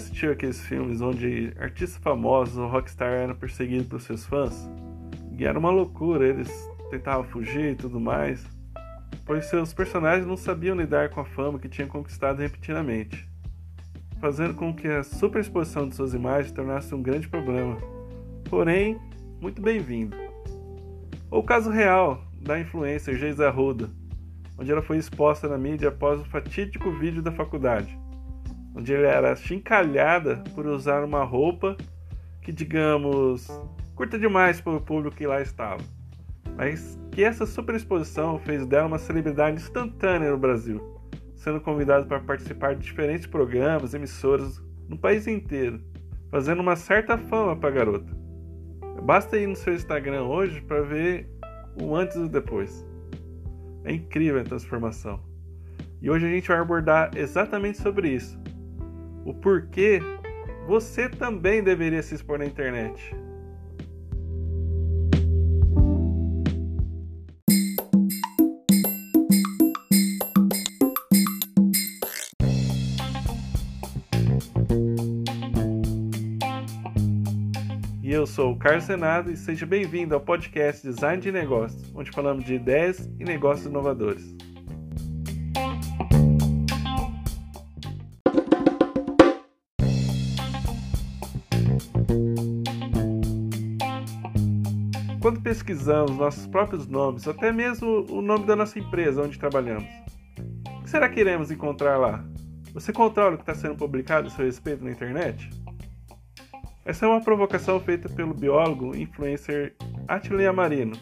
assistiu aqueles filmes onde artistas famosos ou rockstar eram perseguidos pelos seus fãs? E era uma loucura, eles tentavam fugir e tudo mais, pois seus personagens não sabiam lidar com a fama que tinham conquistado repetidamente, fazendo com que a superexposição de suas imagens tornasse um grande problema. Porém, muito bem-vindo. O caso real da influencer Geisa Arruda, onde ela foi exposta na mídia após o fatídico vídeo da faculdade, onde ela era chincalhada por usar uma roupa que, digamos, curta demais para o público que lá estava. Mas que essa superexposição fez dela uma celebridade instantânea no Brasil, sendo convidada para participar de diferentes programas, emissoras no país inteiro, fazendo uma certa fama para a garota. Basta ir no seu Instagram hoje para ver o antes e o depois. É incrível a transformação. E hoje a gente vai abordar exatamente sobre isso. O porquê você também deveria se expor na internet. E eu sou o Carlos Senado e seja bem-vindo ao podcast Design de Negócios, onde falamos de ideias e negócios inovadores. Quando pesquisamos nossos próprios nomes, até mesmo o nome da nossa empresa onde trabalhamos, o que será que iremos encontrar lá? Você controla o que está sendo publicado a seu respeito na internet? Essa é uma provocação feita pelo biólogo e influencer Atila Amarino,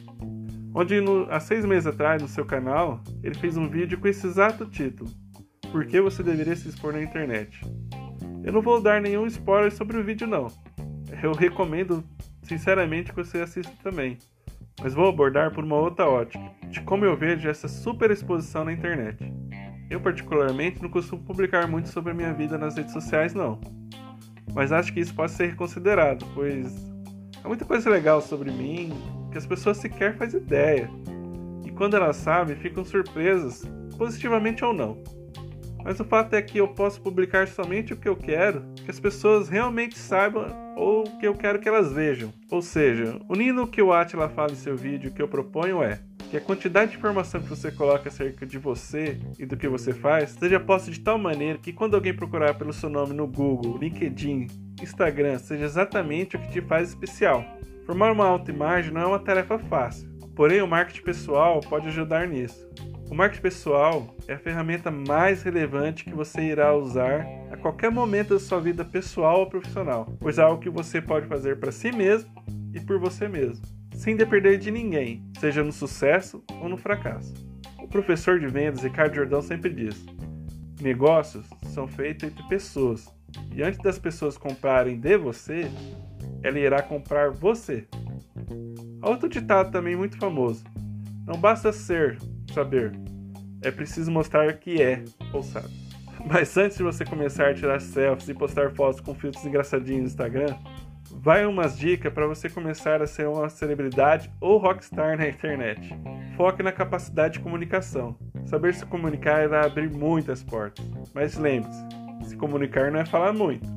onde no, há seis meses atrás, no seu canal, ele fez um vídeo com esse exato título: Por que você deveria se expor na internet? Eu não vou dar nenhum spoiler sobre o vídeo, não. Eu recomendo sinceramente que você assista também, mas vou abordar por uma outra ótica, de como eu vejo essa super exposição na internet. Eu, particularmente, não costumo publicar muito sobre a minha vida nas redes sociais, não. Mas acho que isso pode ser reconsiderado, pois há muita coisa legal sobre mim que as pessoas sequer fazem ideia. E quando elas sabem, ficam surpresas, positivamente ou não. Mas o fato é que eu posso publicar somente o que eu quero que as pessoas realmente saibam ou que eu quero que elas vejam. Ou seja, unindo o que o Atila fala em seu vídeo, o que eu proponho é que a quantidade de informação que você coloca acerca de você e do que você faz seja posta de tal maneira que quando alguém procurar pelo seu nome no Google, LinkedIn, Instagram, seja exatamente o que te faz especial. Formar uma autoimagem não é uma tarefa fácil, porém o marketing pessoal pode ajudar nisso. O marketing pessoal é a ferramenta mais relevante que você irá usar a qualquer momento da sua vida pessoal ou profissional, pois é algo que você pode fazer para si mesmo e por você mesmo, sem depender de ninguém, seja no sucesso ou no fracasso. O professor de vendas Ricardo Jordão sempre diz: negócios são feitos entre pessoas, e antes das pessoas comprarem de você, ela irá comprar você. Outro ditado também muito famoso: não basta ser saber. É preciso mostrar que é ou sabe. Mas antes de você começar a tirar selfies e postar fotos com filtros engraçadinhos no Instagram, vai umas dicas para você começar a ser uma celebridade ou rockstar na internet. Foque na capacidade de comunicação. Saber se comunicar irá abrir muitas portas. Mas lembre-se, se comunicar não é falar muito.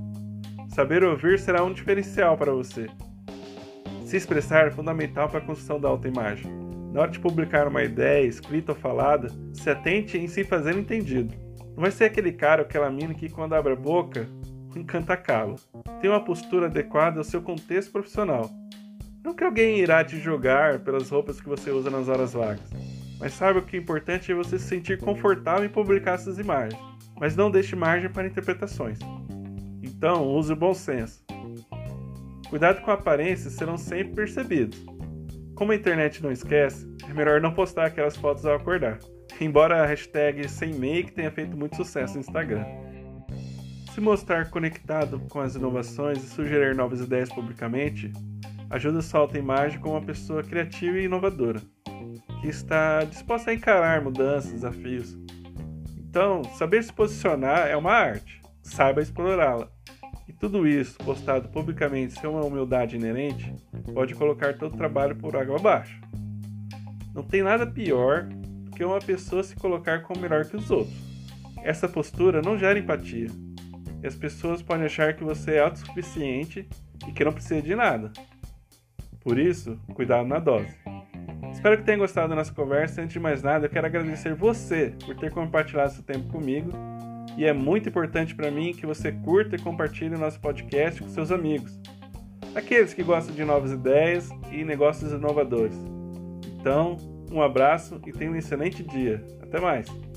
Saber ouvir será um diferencial para você. Se expressar é fundamental para a construção da autoimagem. Na hora de publicar uma ideia, escrita ou falada, se atente em se fazer entendido. Não vai ser aquele cara ou aquela mina que, quando abre a boca, encanta calo. Tenha uma postura adequada ao seu contexto profissional. Não que alguém irá te julgar pelas roupas que você usa nas horas vagas, mas saiba que o importante é você se sentir confortável em publicar essas imagens, mas não deixe margem para interpretações. Então, use o bom senso. Cuidado com a aparência serão sempre percebidos. Como a internet não esquece, é melhor não postar aquelas fotos ao acordar. Embora a hashtag sem make tenha feito muito sucesso no Instagram. Se mostrar conectado com as inovações e sugerir novas ideias publicamente, ajuda sua autoimagem como uma pessoa criativa e inovadora, que está disposta a encarar mudanças, desafios. Então, saber se posicionar é uma arte, saiba explorá-la. Tudo isso, postado publicamente sem uma humildade inerente, pode colocar todo o trabalho por água abaixo. Não tem nada pior do que uma pessoa se colocar como melhor que os outros. Essa postura não gera empatia. e as pessoas podem achar que você é autossuficiente e que não precisa de nada. Por isso, cuidado na dose. Espero que tenha gostado da nossa conversa. Antes de mais nada, eu quero agradecer você por ter compartilhado seu tempo comigo. E é muito importante para mim que você curta e compartilhe nosso podcast com seus amigos, aqueles que gostam de novas ideias e negócios inovadores. Então, um abraço e tenha um excelente dia. Até mais!